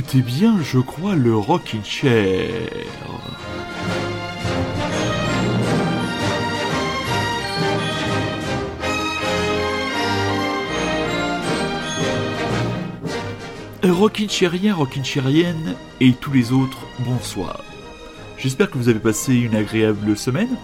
Écoutez bien, je crois, le Rockin' Chair. Rockin' Chairien, Rockin' Chairienne et tous les autres, bonsoir. J'espère que vous avez passé une agréable semaine,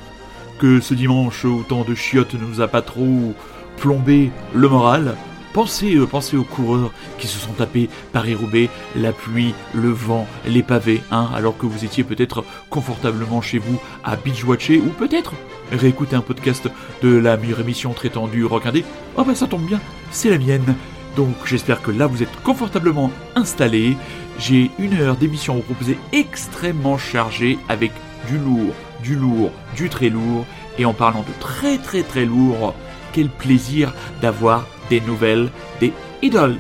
que ce dimanche, autant de chiottes ne nous a pas trop plombé le moral, Pensez, euh, pensez aux coureurs qui se sont tapés Paris-Roubaix, la pluie, le vent, les pavés, hein, alors que vous étiez peut-être confortablement chez vous à binge-watcher ou peut-être réécouter un podcast de la meilleure émission traitant du rock indé. Oh bah ça tombe bien, c'est la mienne. Donc j'espère que là vous êtes confortablement installés. J'ai une heure d'émission à vous proposer extrêmement chargée avec du lourd, du lourd, du très lourd. Et en parlant de très très très lourd, quel plaisir d'avoir des nouvelles des Idols.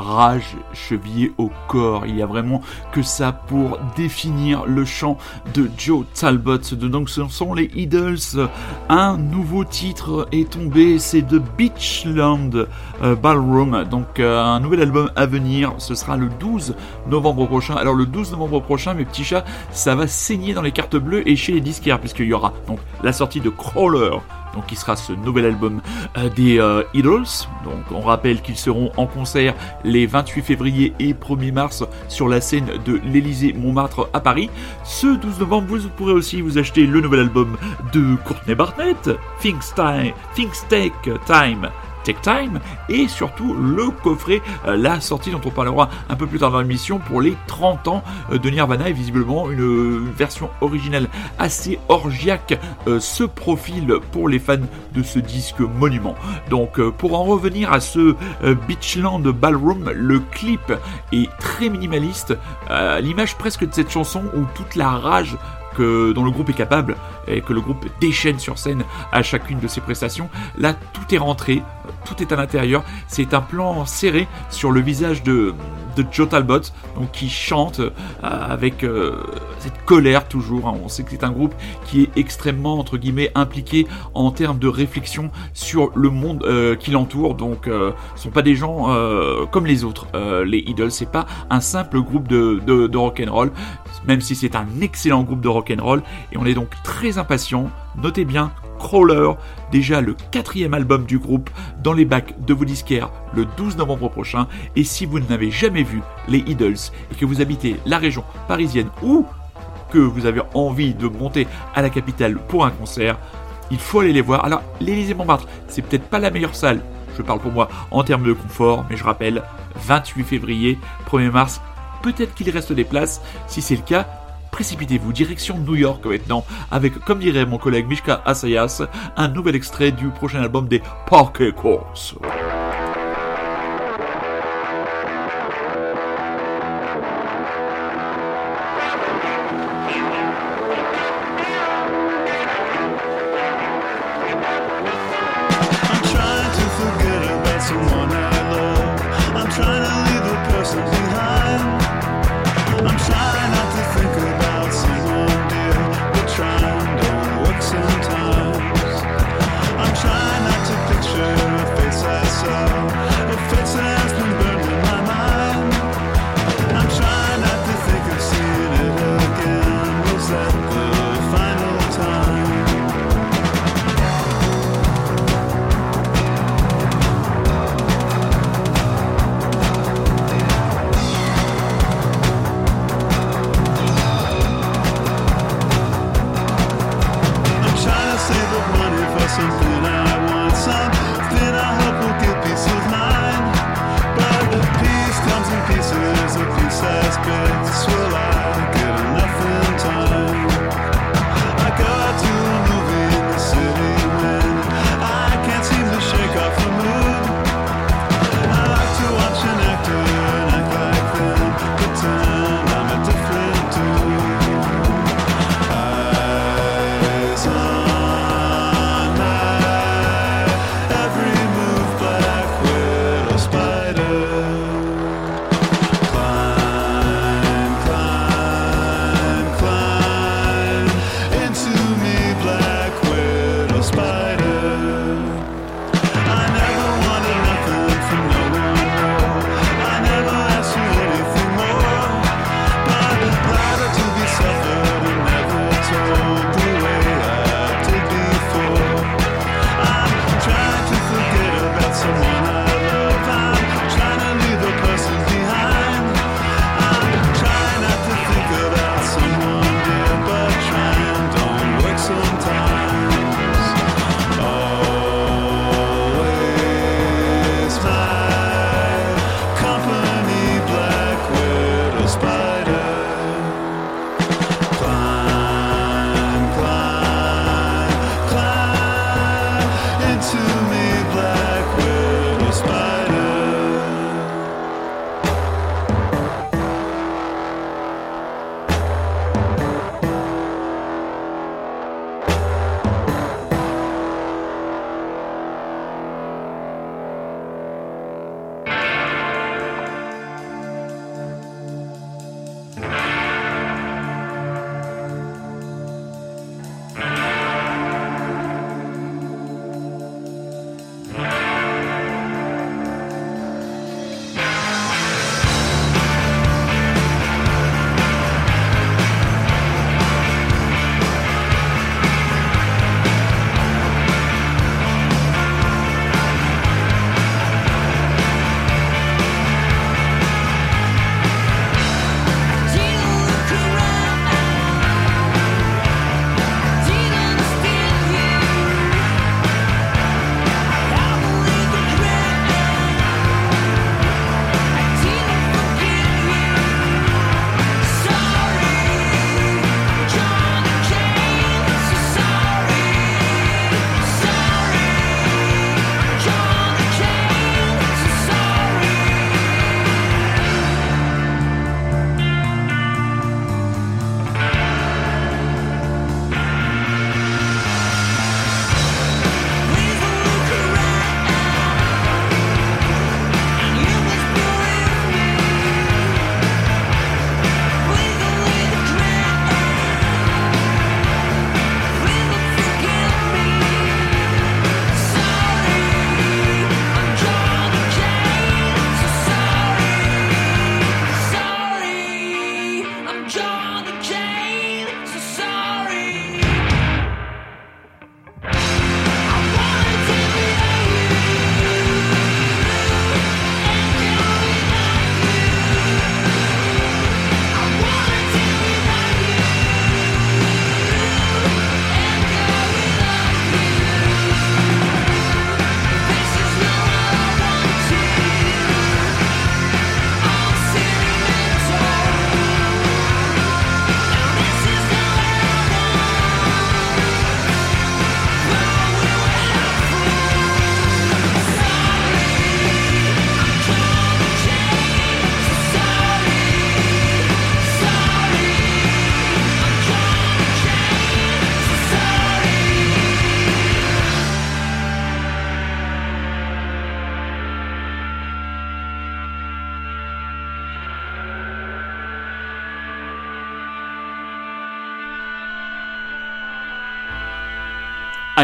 Rage chevillée au corps. Il y a vraiment que ça pour définir le chant de Joe Talbot. Donc ce sont les Idols. Un nouveau titre est tombé, c'est de Beachland euh, Ballroom. Donc euh, un nouvel album à venir, ce sera le 12 novembre prochain. Alors le 12 novembre prochain, mes petits chats, ça va saigner dans les cartes bleues et chez les disquaires, puisqu'il y aura donc la sortie de Crawler donc qui sera ce nouvel album euh, des euh, Idols. Donc on rappelle qu'ils seront en concert les 28 février et 1er mars sur la scène de l'Elysée Montmartre à Paris. Ce 12 novembre, vous pourrez aussi vous acheter le nouvel album de Courtney Barnett, Things Take Time Take Time et surtout le coffret, euh, la sortie dont on parlera un peu plus tard dans l'émission pour les 30 ans euh, de Nirvana et visiblement une, version originale assez orgiaque euh, se profile pour les fans de ce disque monument. Donc pour en revenir à ce Beachland Ballroom, le clip est très minimaliste, l'image presque de cette chanson où toute la rage dont le groupe est capable et que le groupe déchaîne sur scène à chacune de ses prestations. Là, tout est rentré, tout est à l'intérieur. C'est un plan serré sur le visage de, de Joe Talbot, donc qui chante euh, avec euh, cette colère toujours. Hein. On sait que c'est un groupe qui est extrêmement entre guillemets impliqué en termes de réflexion sur le monde euh, qui l'entoure. Donc, ce sont pas des gens comme les autres. les Idols, c'est pas un simple groupe de, de, de rock même si c'est un excellent groupe de rock and roll. Et on est donc très impatient. Notez bien Crawler, déjà le quatrième album du groupe dans les bacs de vos disquaires le 12 novembre prochain. Et si vous n'avez jamais vu les Idols et que vous habitez la région parisienne ou que vous avez envie de monter à la capitale pour un concert, il faut aller les voir. Alors, l'Élysée Montmartre, c'est peut-être pas la meilleure salle, je parle pour moi en termes de confort, mais je rappelle, 28 février, 1er mars, peut-être qu'il reste des places. Si c'est le cas, précipitez-vous direction New York maintenant avec, comme dirait mon collègue Mishka Asayas, un nouvel extrait du prochain album des Parquet Course.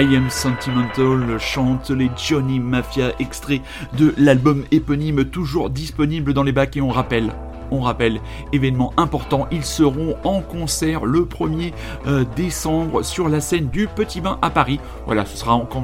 I Am Sentimental chante les Johnny Mafia extraits de l'album éponyme toujours disponible dans les bacs et on rappelle on rappelle, événement important, ils seront en concert le 1er euh, décembre sur la scène du Petit Bain à Paris. Voilà, ce sera, encore,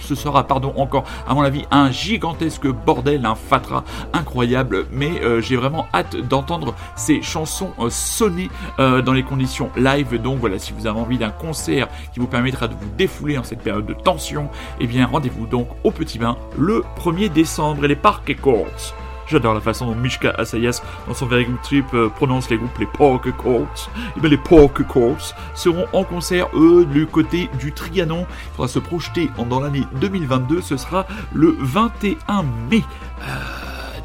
ce sera pardon, encore, à mon avis, un gigantesque bordel, un fatras incroyable, mais euh, j'ai vraiment hâte d'entendre ces chansons euh, sonner dans les conditions live. Donc voilà, si vous avez envie d'un concert qui vous permettra de vous défouler en cette période de tension, eh bien rendez-vous donc au Petit Bain le 1er décembre et les Parcs Courts. J'adore la façon dont Mishka Asayas, dans son Very Trip, euh, prononce les groupes les Pork Courts. Et eh bien les Pork Courts seront en concert, eux, du côté du Trianon. Il faudra se projeter dans l'année 2022. Ce sera le 21 mai. Euh,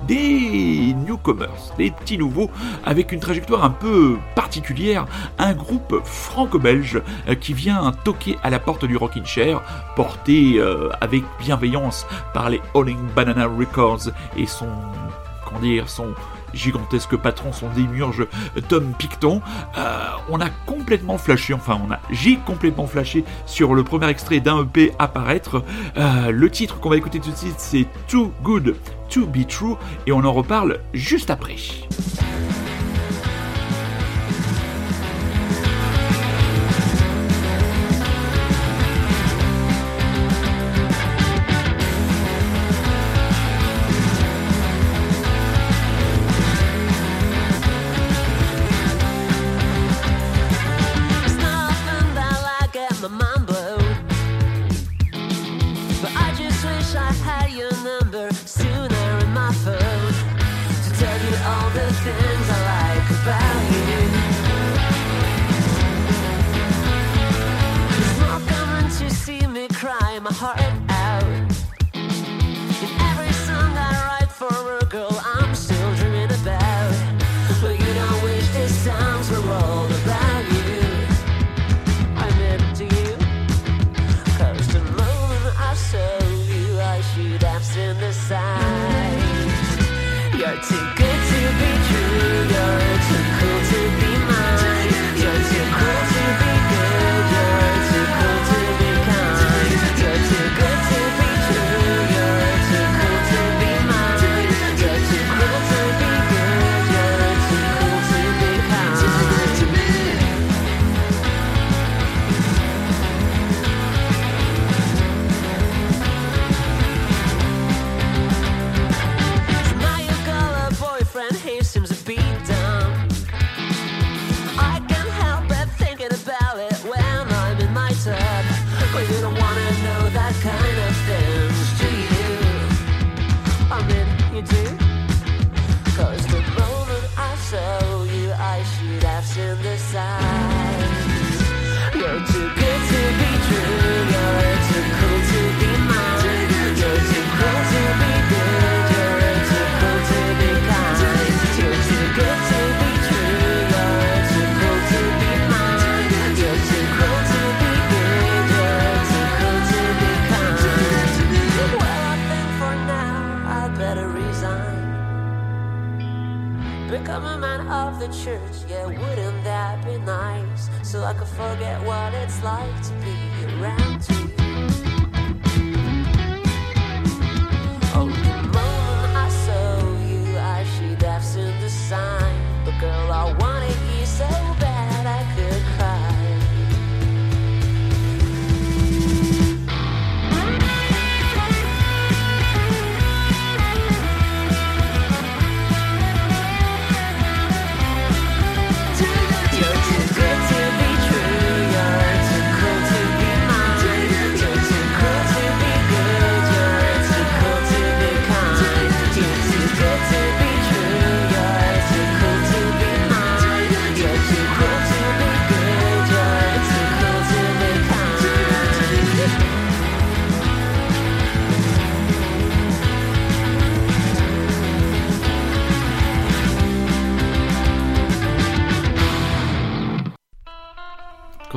des newcomers, des petits nouveaux, avec une trajectoire un peu particulière, un groupe franco-belge euh, qui vient toquer à la porte du Rockin' Chair, porté avec bienveillance par les Holling Banana Records et son son gigantesque patron, son démiurge Tom Picton. Euh, on a complètement flashé, enfin on a, j'ai complètement flashé sur le premier extrait d'un EP apparaître. Euh, le titre qu'on va écouter tout de suite c'est Too Good to Be True et on en reparle juste après.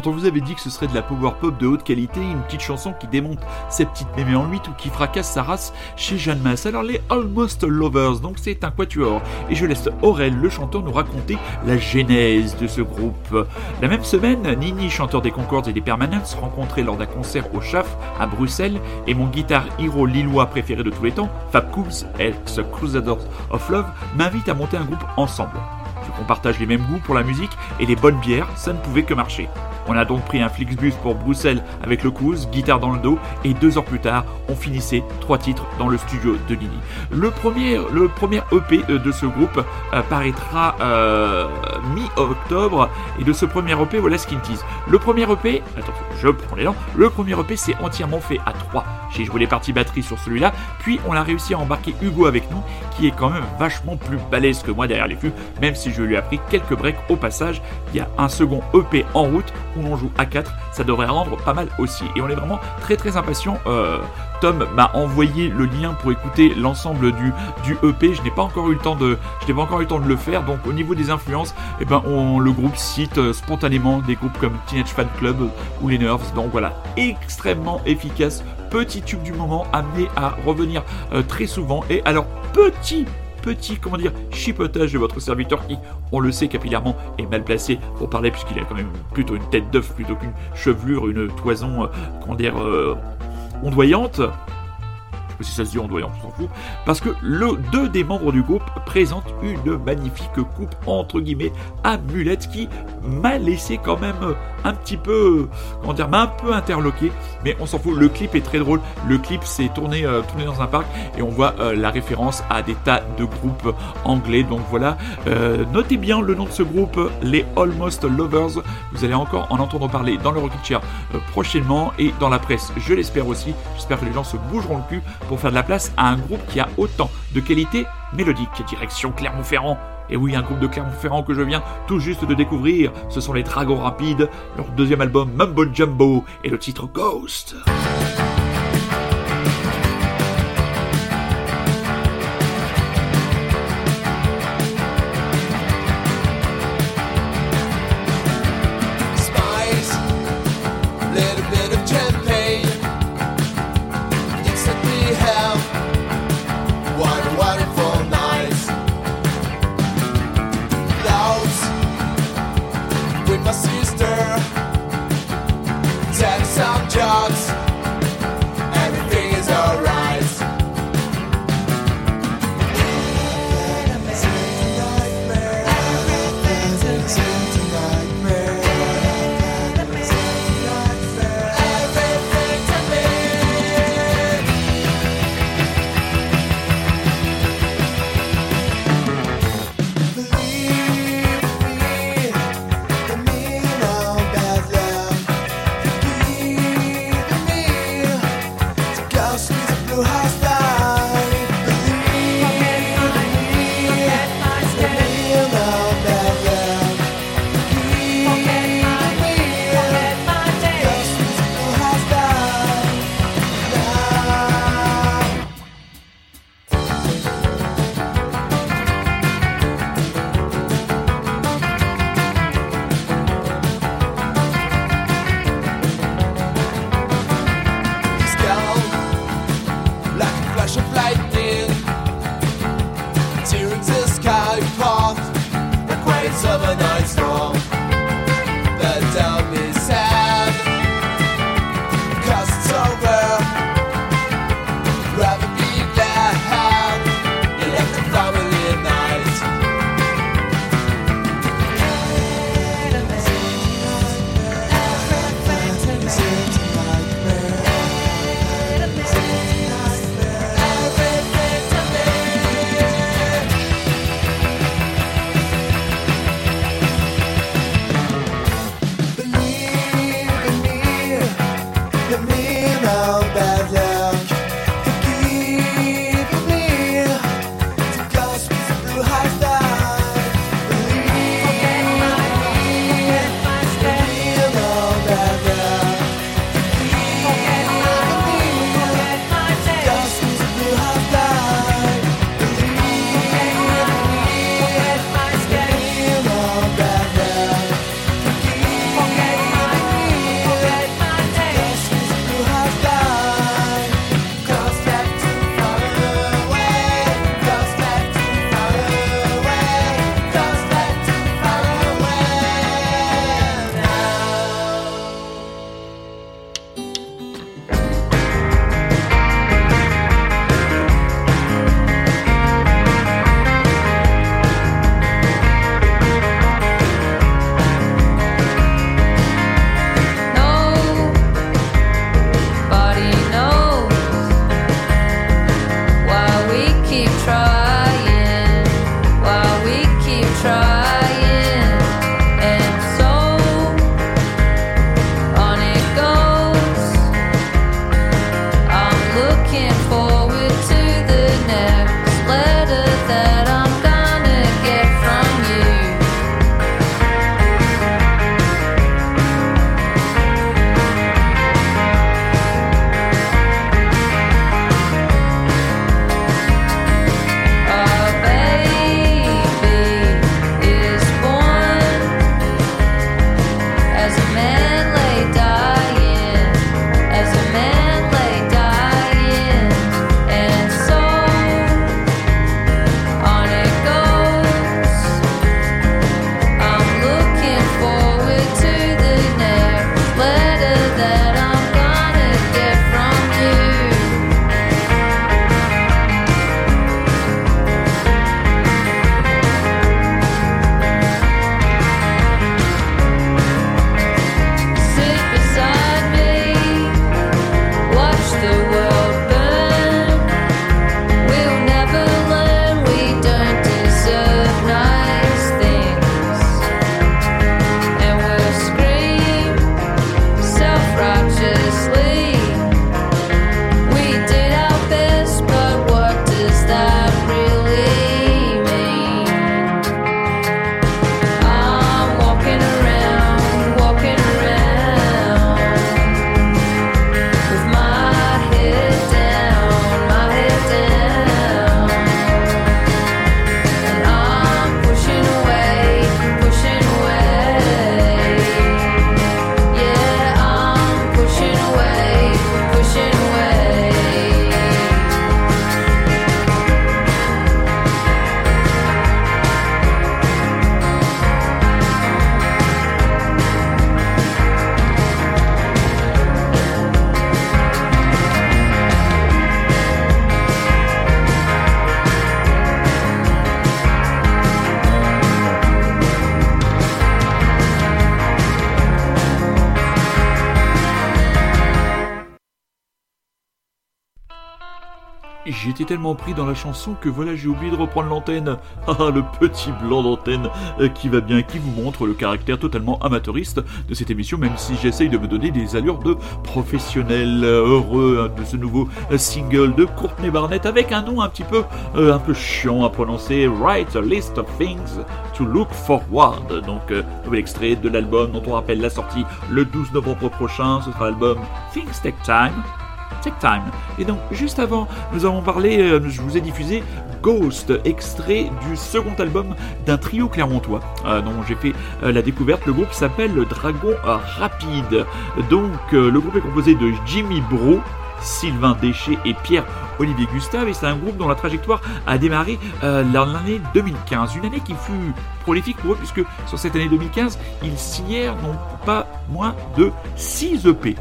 On vous avait dit que ce serait de la power pop de haute qualité, une petite chanson qui démonte ses petites mémés en huit ou qui fracasse sa race chez Jeanne Masse. Alors les Almost Lovers, donc c'est un quatuor. Et je laisse Aurel, le chanteur, nous raconter la genèse de ce groupe. La même semaine, Nini, chanteur des Concords et des Permanents, rencontré lors d'un concert au Chaf à Bruxelles, et mon guitare hero lillois préféré de tous les temps, Fab Coombs, ex Crusaders of Love, m'invite à monter un groupe ensemble. Vu qu'on partage les mêmes goûts pour la musique et les bonnes bières, ça ne pouvait que marcher. On a donc pris un Flixbus pour Bruxelles avec le Couz, guitare dans le dos, et deux heures plus tard, on finissait trois titres dans le studio de Nini. Le premier, le EP euh, de ce groupe euh, paraîtra euh, mi-octobre, et de ce premier EP, voilà ce qu'il tease. Le premier EP, attention, je prends dents, le premier EP c'est entièrement fait à trois. J'ai joué les parties batterie sur celui-là, puis on a réussi à embarquer Hugo avec nous, qui est quand même vachement plus balèze que moi derrière les fûts, même si je lui ai appris quelques breaks au passage. Il y a un second EP en route où on joue à 4, ça devrait rendre pas mal aussi. Et on est vraiment très très impatient. Euh, Tom m'a envoyé le lien pour écouter l'ensemble du, du EP. Je n'ai pas encore eu le temps de, je n'ai pas encore eu le temps de le faire. Donc au niveau des influences, eh ben on, le groupe cite euh, spontanément des groupes comme Teenage Fan Club ou les Nerves. Donc voilà, extrêmement efficace. Petit tube du moment amené à revenir euh, très souvent. Et alors petit petit, comment dire, chipotage de votre serviteur qui, on le sait capillairement, est mal placé pour parler puisqu'il a quand même plutôt une tête d'œuf plutôt qu'une chevelure, une toison, euh, comment dire, euh, si ça se dit doit on s'en fout, parce que le, deux des membres du groupe présentent une magnifique coupe entre guillemets à mulette qui m'a laissé quand même un petit peu, comment dire, m'a un peu interloqué, mais on s'en fout. Le clip est très drôle. Le clip s'est tourné, euh, tourné dans un parc et on voit euh, la référence à des tas de groupes anglais. Donc voilà, euh, notez bien le nom de ce groupe, les Almost Lovers. Vous allez encore en entendre parler dans le Rocket Chair prochainement et dans la presse, je l'espère aussi. J'espère que les gens se bougeront le cul pour faire de la place à un groupe qui a autant de qualité mélodique. Direction Clermont-Ferrand. Et oui, un groupe de Clermont-Ferrand que je viens tout juste de découvrir, ce sont les Dragons Rapides, leur deuxième album Mumbo Jumbo et le titre Ghost. Tellement pris dans la chanson que voilà, j'ai oublié de reprendre l'antenne. Ah, le petit blanc d'antenne euh, qui va bien, qui vous montre le caractère totalement amateuriste de cette émission, même si j'essaye de me donner des allures de professionnel heureux hein, de ce nouveau euh, single de Courtney Barnett avec un nom un petit peu, euh, un peu chiant à prononcer. Write a list of things to look forward. Donc, nouvel extrait de l'album dont on rappelle la sortie le 12 novembre prochain. Ce sera l'album Things Take Time. Take Time. Et donc, juste avant, nous avons parlé, euh, je vous ai diffusé Ghost, extrait du second album d'un trio clermontois euh, dont j'ai fait euh, la découverte. Le groupe s'appelle Dragon Rapide. Donc, le groupe est composé de Jimmy Bro, Sylvain Déchet et Pierre-Olivier Gustave. Et c'est un groupe dont la trajectoire a démarré euh, l'année 2015. Une année qui fut prolifique pour eux, puisque sur cette année 2015, ils signèrent non pas moins de 6 EP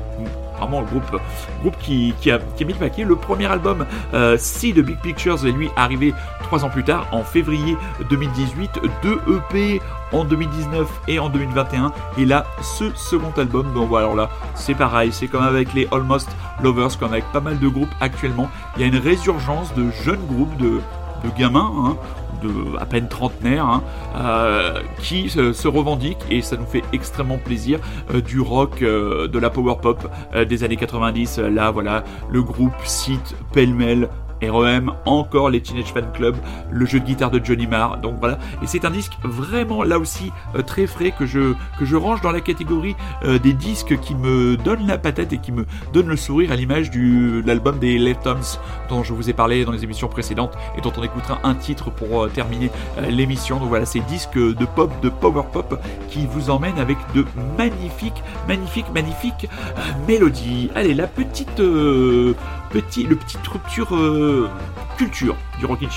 vraiment le groupe, groupe qui, a, mis le. Le premier album, euh, Si de Big Pictures, est lui arrivé trois ans plus tard, en février 2018. Deux EP en 2019 et en 2021. Et là, ce second album, bon voilà, là, c'est pareil, c'est comme avec les Almost Lovers, comme avec pas mal de groupes actuellement. Il y a une résurgence de jeunes groupes, de, de gamins, hein, à peine trentenaires, hein, euh, qui se, revendiquent et ça nous fait extrêmement plaisir euh, du rock, euh, de la power pop des années 90. Là, voilà, le groupe cite pêle-mêle REM, encore les Teenage Fan Club, le jeu de guitare de Johnny Marr. Donc voilà, et c'est un disque vraiment là aussi euh, très frais que je, range dans la catégorie euh, des disques qui me donnent la patate et qui me donnent le sourire à l'image de l'album des Leftons dont je vous ai parlé dans les émissions précédentes et dont on écoutera un titre pour euh, terminer l'émission. Donc voilà, ces disques de pop, de power pop qui vous emmènent avec de magnifiques, magnifiques, magnifiques mélodies. Allez, la petite le petite rupture euh, culture du Rockin'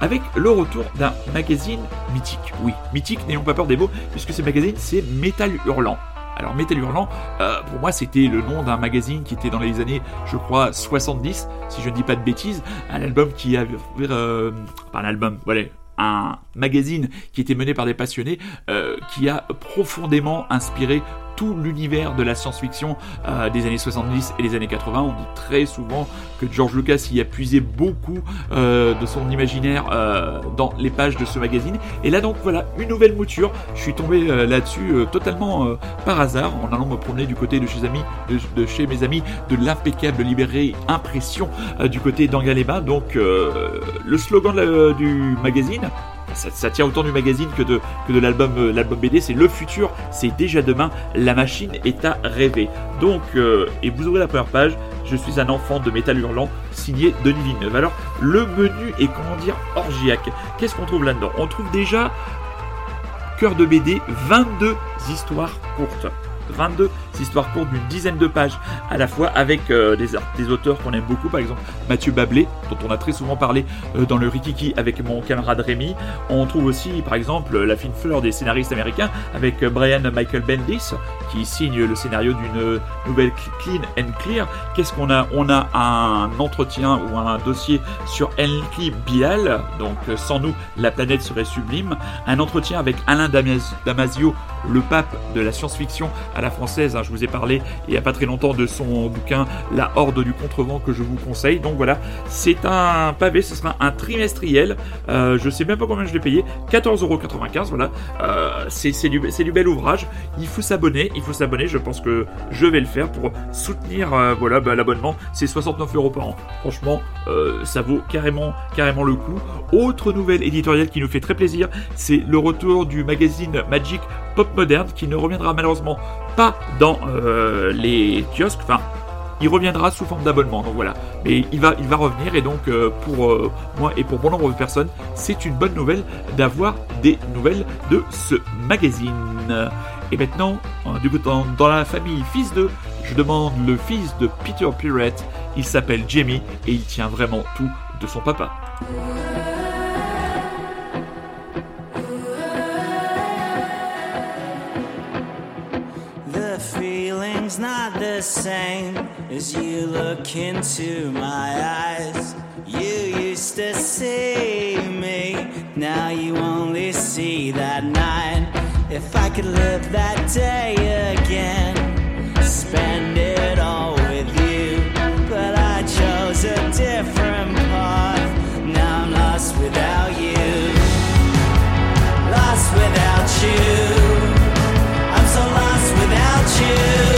avec le retour d'un magazine mythique. Oui, mythique, n'ayons pas peur des mots, puisque ce magazine, c'est Metal Hurlant. Alors Metal Hurlant, euh, pour moi, c'était le nom d'un magazine qui était dans les années, je crois, 70, si je ne dis pas de bêtises, un album qui avait... Euh, pas un album, voilà, un magazine qui était mené par des passionnés, euh, qui a profondément inspiré tout l'univers de la science-fiction euh, des années 70 et des années 80. On dit très souvent que George Lucas y a puisé beaucoup euh, de son imaginaire euh, dans les pages de ce magazine. Et là donc voilà, une nouvelle mouture. Je suis tombé là-dessus totalement par hasard en allant me promener du côté de chez, amis, de, chez mes amis de l'impeccable librairie Impression du côté d'Angaleba. Donc le slogan du magazine, ça, tient autant du magazine que de, l'album, euh, BD. C'est le futur, c'est déjà demain. La machine est à rêver. Donc, euh, et vous ouvrez la première page. Je suis un enfant de métal hurlant, signé Denis Villeneuve. Alors, le menu est comment dire orgiaque. Qu'est-ce qu'on trouve là-dedans? On trouve déjà cœur de BD, 22 histoires courtes. 22 histoires courtes d'une dizaine de pages à la fois avec euh, des, des, auteurs qu'on aime beaucoup, par exemple Mathieu Bablé, dont on a très souvent parlé euh, dans le Rikiki avec mon camarade Rémi. On trouve aussi par exemple la fine fleur des scénaristes américains avec euh, Brian Michael Bendis qui signe le scénario d'une nouvelle Clean and Clear. Qu'est-ce qu'on a? On a un entretien ou un dossier sur Enki Bial, donc sans nous la planète serait sublime. Un entretien avec Alain Damasio, le pape de la science-fiction la française. Hein, je vous ai parlé il n'y a pas très longtemps de son bouquin La Horde du Contrevent que je vous conseille. Donc voilà, c'est un pavé, ce sera un trimestriel. Euh, je sais même pas combien je l'ai payé, 14,95€. Voilà, euh, c'est du, bel ouvrage. Il faut s'abonner, il faut s'abonner. Je pense que je vais le faire pour soutenir euh, voilà bah, l'abonnement. C'est 69 euros par an. Franchement, ça vaut carrément, carrément le coup. Autre nouvelle éditoriale qui nous fait très plaisir, c'est le retour du magazine Magic Pop Moderne qui ne reviendra malheureusement pas dans euh, les kiosques. Enfin, il reviendra sous forme d'abonnement. Donc voilà. Mais il va, il va revenir et donc euh, pour euh, moi et pour bon nombre de personnes, c'est une bonne nouvelle d'avoir des nouvelles de ce magazine. Et maintenant, du coup, dans, la famille fils de, je demande le fils de Peter Pirate. Il s'appelle Jamie et il tient vraiment tout de son papa. It's not the same as you look into my eyes. You used to see me, now you only see that night. If I could live that day again, spend it all with you. But I chose a different path, now I'm lost without you. Lost without you. I'm so lost without you.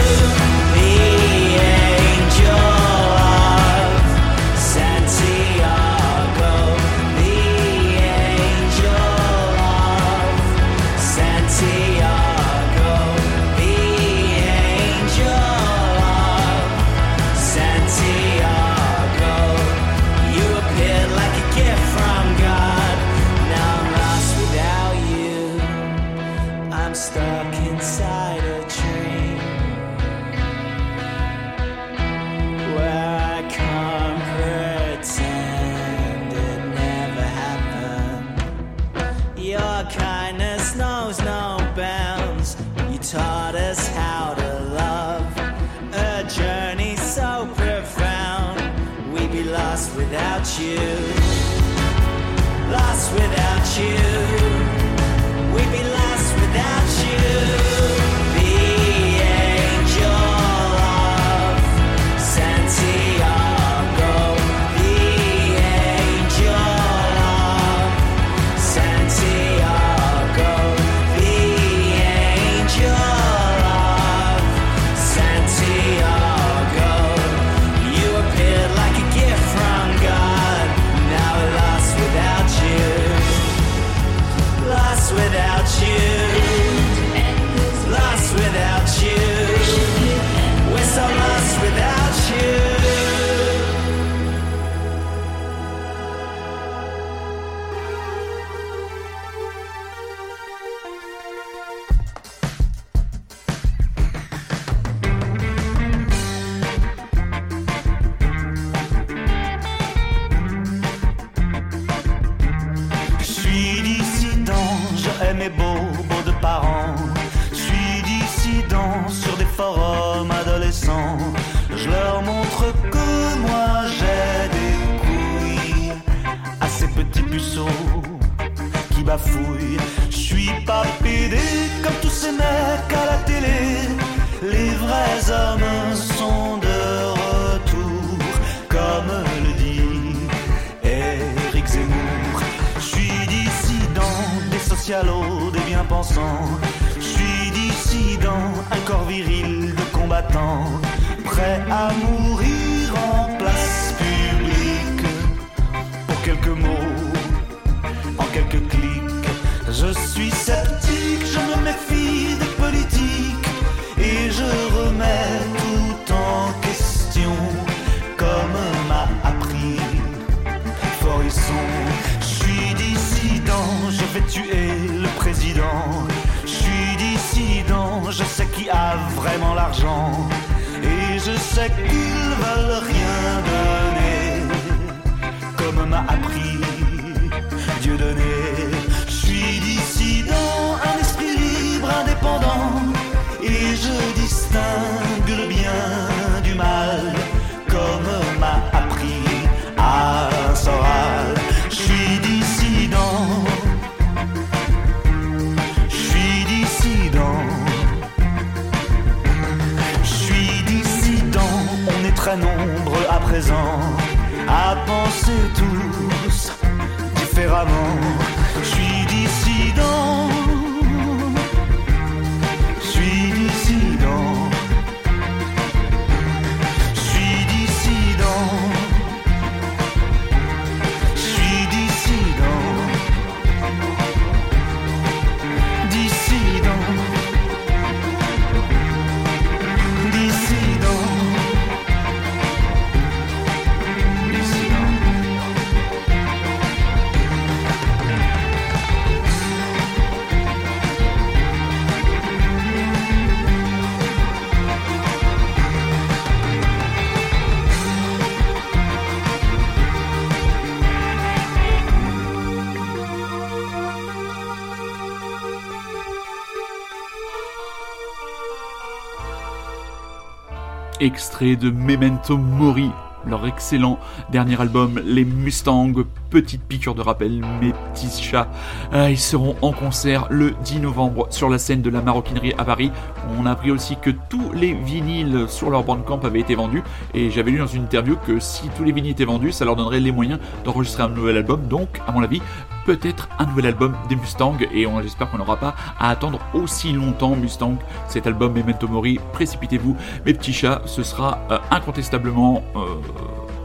Extrait de Memento Mori, leur excellent dernier album, les Mustangs. Petite piqûre de rappel, mes petits chats. Euh, ils seront en concert le 10 novembre sur la scène de la maroquinerie à Paris. On a appris aussi que tous les vinyles sur leur bandcamp avaient été vendus. Et j'avais lu dans une interview que si tous les vinyles étaient vendus, ça leur donnerait les moyens d'enregistrer un nouvel album. Donc, à mon avis, peut-être un nouvel album des Mustangs. Et on j'espère qu'on n'aura pas à attendre aussi longtemps Mustang. Cet album Memento Mori, précipitez-vous, mes petits chats. Ce sera euh, incontestablement. euh,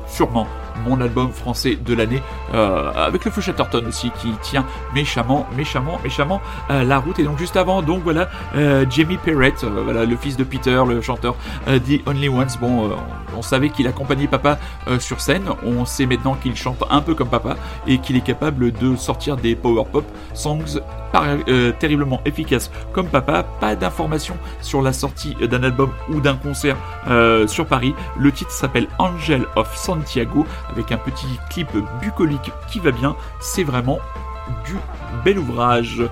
sûrement mon album français de l'année, euh, avec le Feu Chatterton aussi qui tient méchamment, méchamment, méchamment euh, la route. Et donc juste avant, donc voilà, euh, Jamie Perrett, voilà le fils de Peter, le chanteur The Only Ones. Bon, on savait qu'il accompagnait papa sur scène. On sait maintenant qu'il chante un peu comme papa et qu'il est capable de sortir des power pop songs euh, terriblement efficace comme papa. Pas d'informations sur la sortie d'un album ou d'un concert sur Paris. Le titre s'appelle Angel of Santiago avec un petit clip bucolique qui va bien. C'est vraiment du bel ouvrage.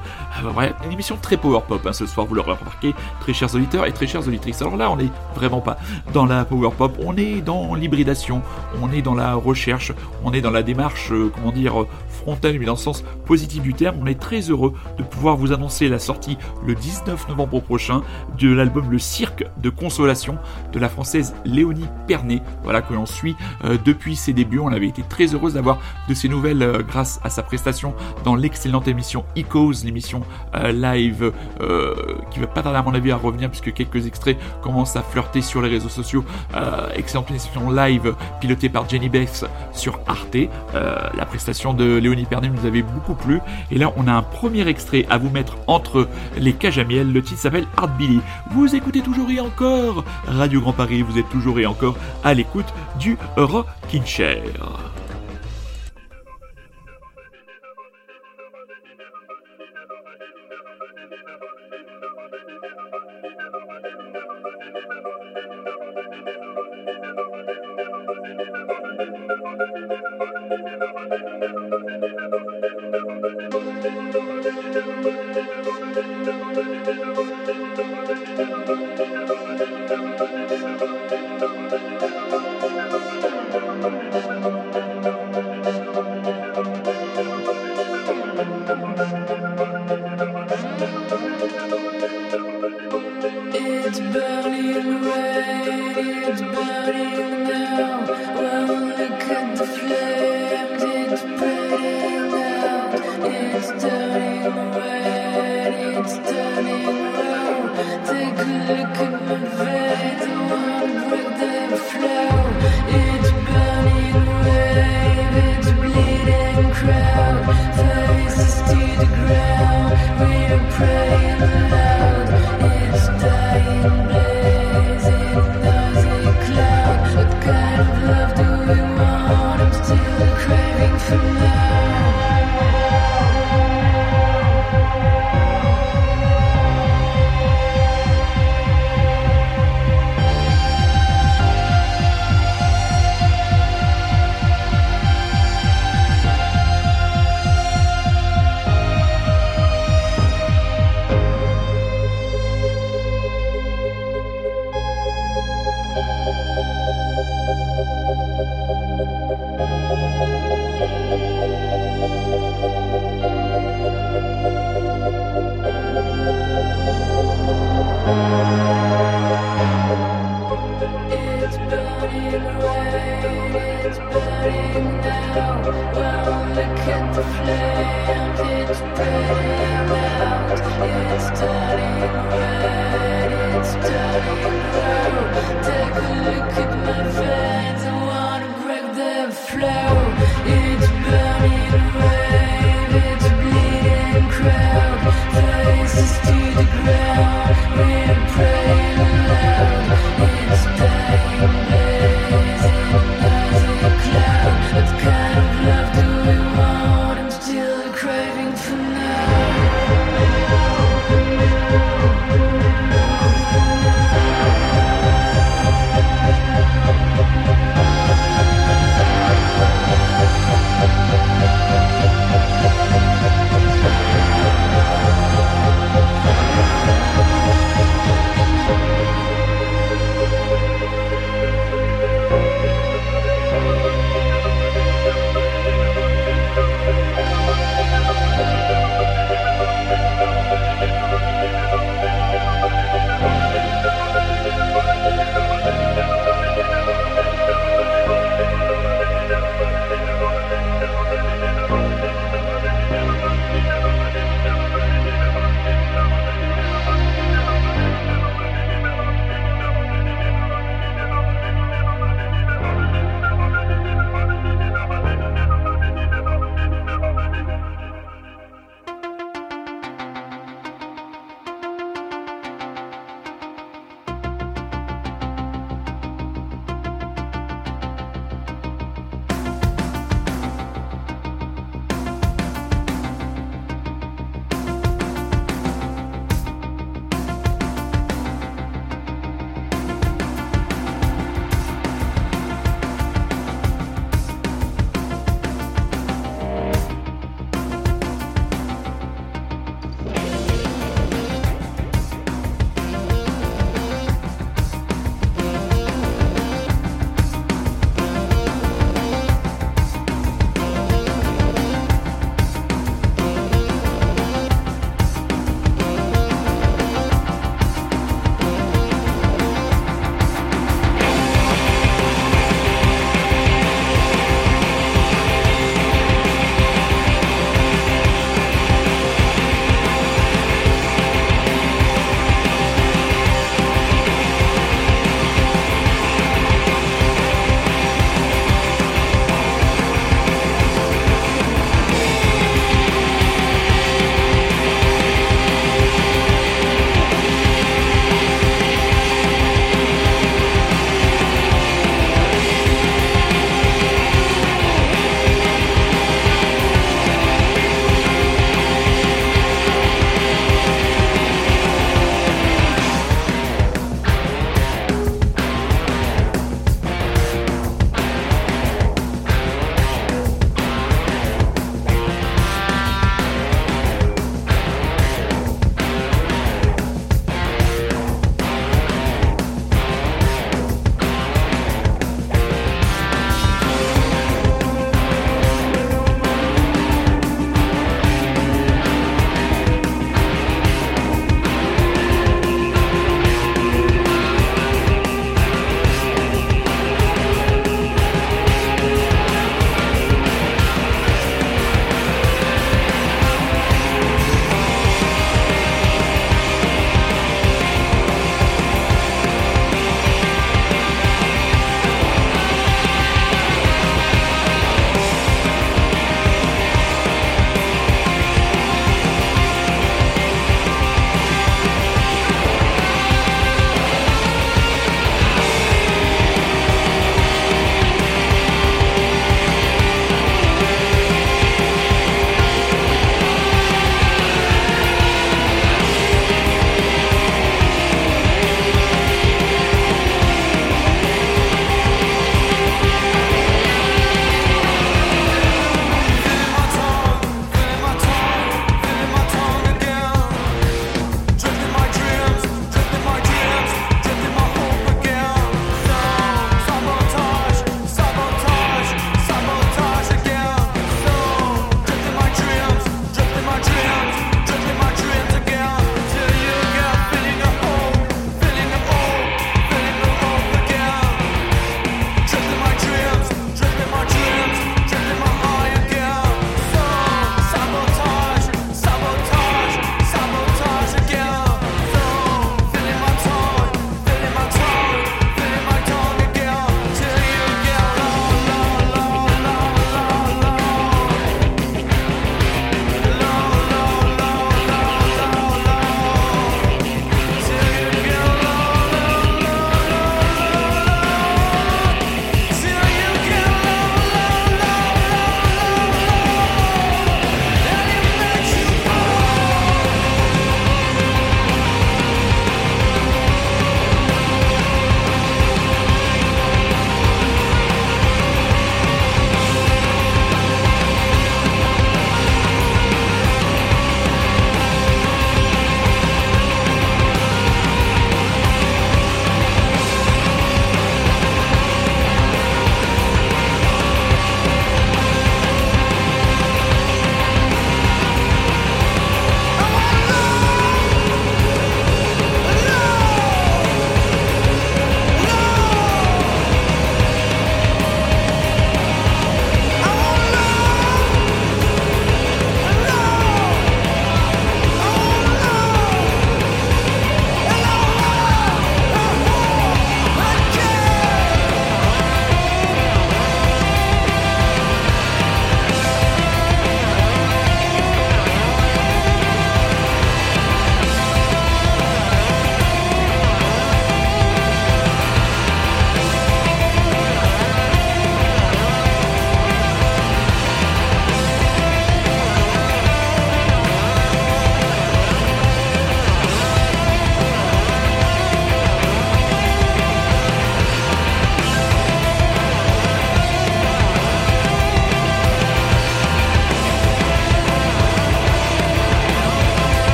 Euh, une émission très power pop hein, ce soir, vous l'aurez remarqué, très chers auditeurs et très chères auditrices. Alors là, on n'est vraiment pas dans la power pop, on est dans l'hybridation, on est dans la recherche, on est dans la démarche, euh, comment dire, frontale, mais dans le sens positif du terme. On est très heureux de pouvoir vous annoncer la sortie le 19 novembre prochain de l'album Le Cirque de Consolation de la française Léonie Pernet, voilà que l'on suit euh, depuis ses débuts. On avait été très heureux d'avoir de ses nouvelles grâce à sa prestation dans l'excellente émission Ecos, l'émission euh, live euh, qui va pas tarder à mon avis à revenir puisque quelques extraits commencent à flirter sur les réseaux sociaux. Euh, excellente émission live pilotée par Jenny Bess sur Arte. la prestation de Léonie Pernet nous avait beaucoup plu. Et là, on a un premier extrait à vous mettre entre les cages à miel. Le titre s'appelle Art Billy. Vous écoutez toujours et encore Radio Grand Paris. Vous êtes toujours et encore à l'écoute du Rockin' Chair.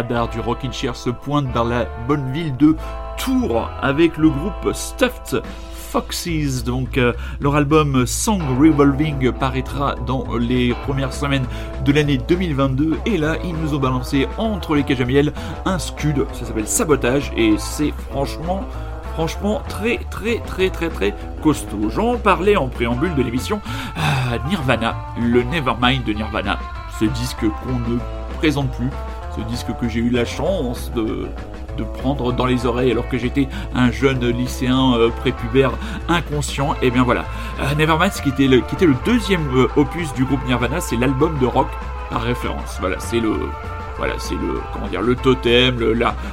Radar du Rockin' Chair se pointe vers la bonne ville de Tours avec le groupe Stuffed Foxes. Donc euh, leur album Song Revolving paraîtra dans les premières semaines de l'année 2022 et là ils nous ont balancé entre les cages à miel un scud, ça s'appelle Sabotage et c'est franchement franchement très très très très très costaud. J'en parlais en préambule de l'émission Nirvana, le Nevermind de Nirvana, ce disque qu'on ne présente plus, ce disque que j'ai eu la chance de prendre dans les oreilles alors que j'étais un jeune lycéen euh, prépubère inconscient. Et bien voilà, euh, Nevermind, qui était le, qui était le deuxième euh, opus du groupe Nirvana, c'est l'album de rock par référence. Voilà, c'est le voilà, c'est le comment dire le totem,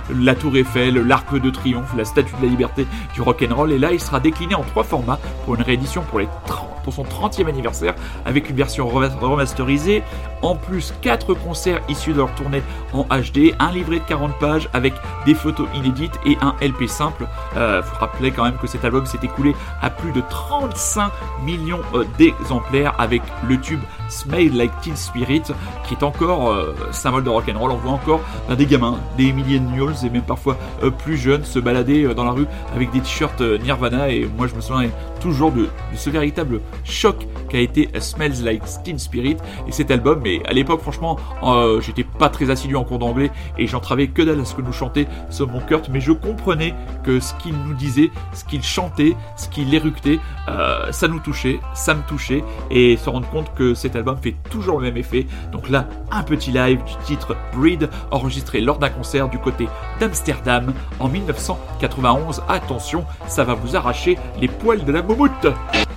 la, tour Eiffel, l'arc de triomphe, la statue de la liberté du rock and roll. Et là, il sera décliné en trois formats pour une réédition pour les 30 pour son 30e anniversaire avec une version remasterisée. En plus, 4 concerts issus de leur tournée en HD, un livret de 40 pages avec des photos inédites et un LP simple. Euh, faut rappeler quand même que cet album s'est écoulé à plus de 35 millions euh, d'exemplaires avec le tube Smile Like Teen Spirit qui est encore euh, symbole de rock'n'roll. On voit encore ben, des gamins, des millennials et même parfois euh, plus jeunes se balader dans la rue avec des t-shirts Nirvana et moi je me souviens toujours de, ce véritable choc qu'a été Smells Like Teen Spirit et cet album. Mais à l'époque, franchement, euh, j'étais pas très assidu en cours d'anglais et j'entravais que dalle à ce que nous chantait mon Kurt, mais je comprenais que ce qu'il nous disait, ce qu'il chantait, ce qu'il éructait, euh, ça nous touchait, ça me touchait et se rendre compte que cet album fait toujours le même effet. Donc là, un petit live du titre Breed enregistré lors d'un concert du côté d'Amsterdam en 1991. Attention, ça va vous arracher les poils de la moumoute. Sunday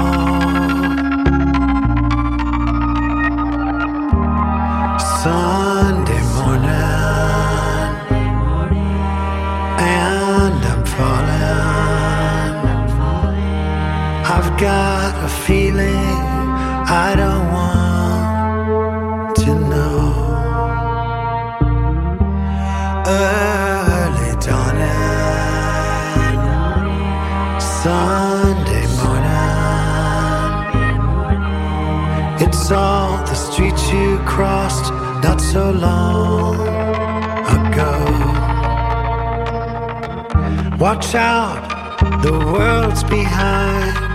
Got a feeling I don't want to know. Early dawning, Sunday morning. It's all the streets you crossed not so long ago. Watch out, the world's behind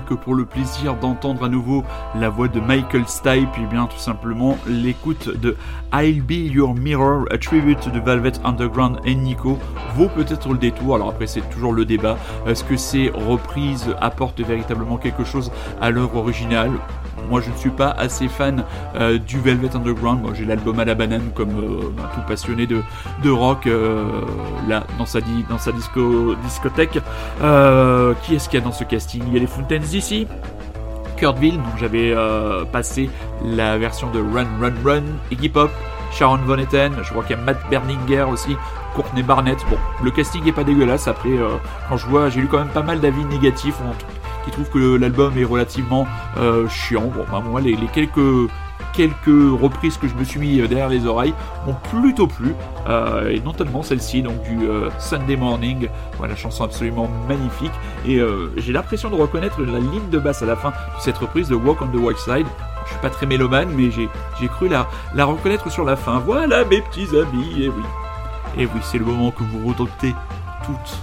Que pour le plaisir d'entendre à nouveau la voix de Michael Stipe, et bien tout simplement l'écoute de I'll Be Your Mirror, a tribute de Velvet Underground et Nico, vaut peut-être le détour. Alors après, c'est toujours le débat. Est-ce que ces reprises apportent véritablement quelque chose à l'œuvre originale moi, je ne suis pas assez fan euh, du Velvet Underground. Moi, j'ai l'album à la banane, comme euh, un tout passionné de, de rock, euh, là, dans sa, dans sa disco, discothèque. Qui est-ce qu'il y a dans ce casting? Il y a les Fountains d'ici. Kurtville, donc j'avais passé la version de Run Run Run, Iggy Pop, Sharon Von Etten, je crois qu'il y a Matt Berninger aussi, Courtney Barnett. Bon, le casting est pas dégueulasse. Après, quand je vois, j'ai lu quand même pas mal d'avis négatifs qui trouvent que l'album est relativement euh, chiant. Bon, bah, moi, les, quelques quelques reprises que je me suis mis euh, derrière les oreilles m'ont plutôt plu, euh, et notamment celle-ci, donc du Sunday Morning, voilà, chanson absolument magnifique, et j'ai l'impression de reconnaître la ligne de basse à la fin de cette reprise de Walk on the Wild Side. Je suis pas très mélomane, mais j'ai j'ai cru la, la reconnaître sur la fin. Voilà mes petits amis, et oui. Et oui, c'est le moment que vous redoutez toutes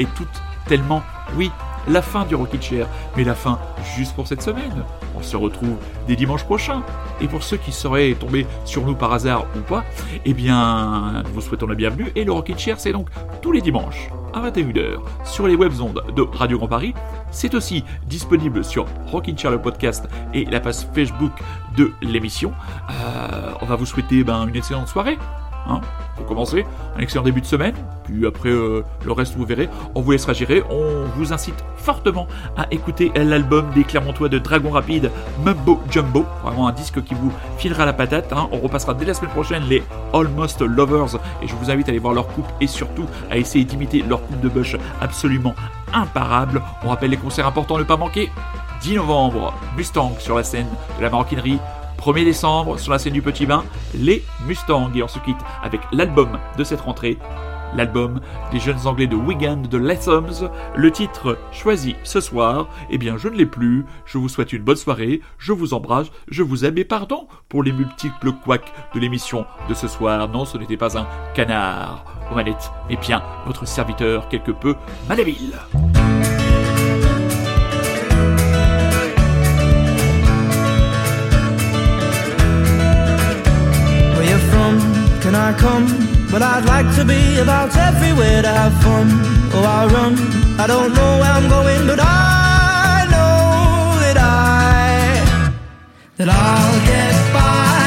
et toutes tellement. Oui, la fin du Rocket Chair, mais la fin juste pour cette semaine. On se retrouve dès dimanche prochain. Et pour ceux qui seraient tombés sur nous par hasard ou pas, eh bien, nous vous souhaitons la bienvenue. Et le Rocket Chair, c'est donc tous les dimanches à 21h sur les web ondes de Radio Grand Paris. C'est aussi disponible sur Rockin' Chair le podcast et la page Facebook de l'émission. Euh, on va vous souhaiter ben, une excellente soirée. Hein, pour commencer, un excellent début de semaine, puis après euh, le reste vous verrez, on vous laissera gérer. On vous incite fortement à écouter l'album des Clermontois de Dragon Rapide, Mumbo Jumbo, vraiment un disque qui vous filera la patate. hein. On repassera dès la semaine prochaine les Almost Lovers, et je vous invite à aller voir leur coupe et surtout à essayer d'imiter leur coupe de bush absolument imparable. On rappelle les concerts importants ne pas manquer. 10 novembre, Mustang sur la scène de la maroquinerie. 1er décembre, sur la scène du Petit Bain, les Mustangs. Et on se quitte avec l'album de cette rentrée, l'album des jeunes anglais de Wigan de Lathoms. Le titre choisi ce soir, eh bien je ne l'ai plus. Je vous souhaite une bonne soirée, je vous embrasse, je vous aime et pardon pour les multiples couacs de l'émission de ce soir. Non, ce n'était pas un canard aux manettes, mais bien votre serviteur quelque peu malhabile. Can I come? But I'd like to be about everywhere to have fun. Oh, I run. I don't know where I'm going, but I know that I that I'll get by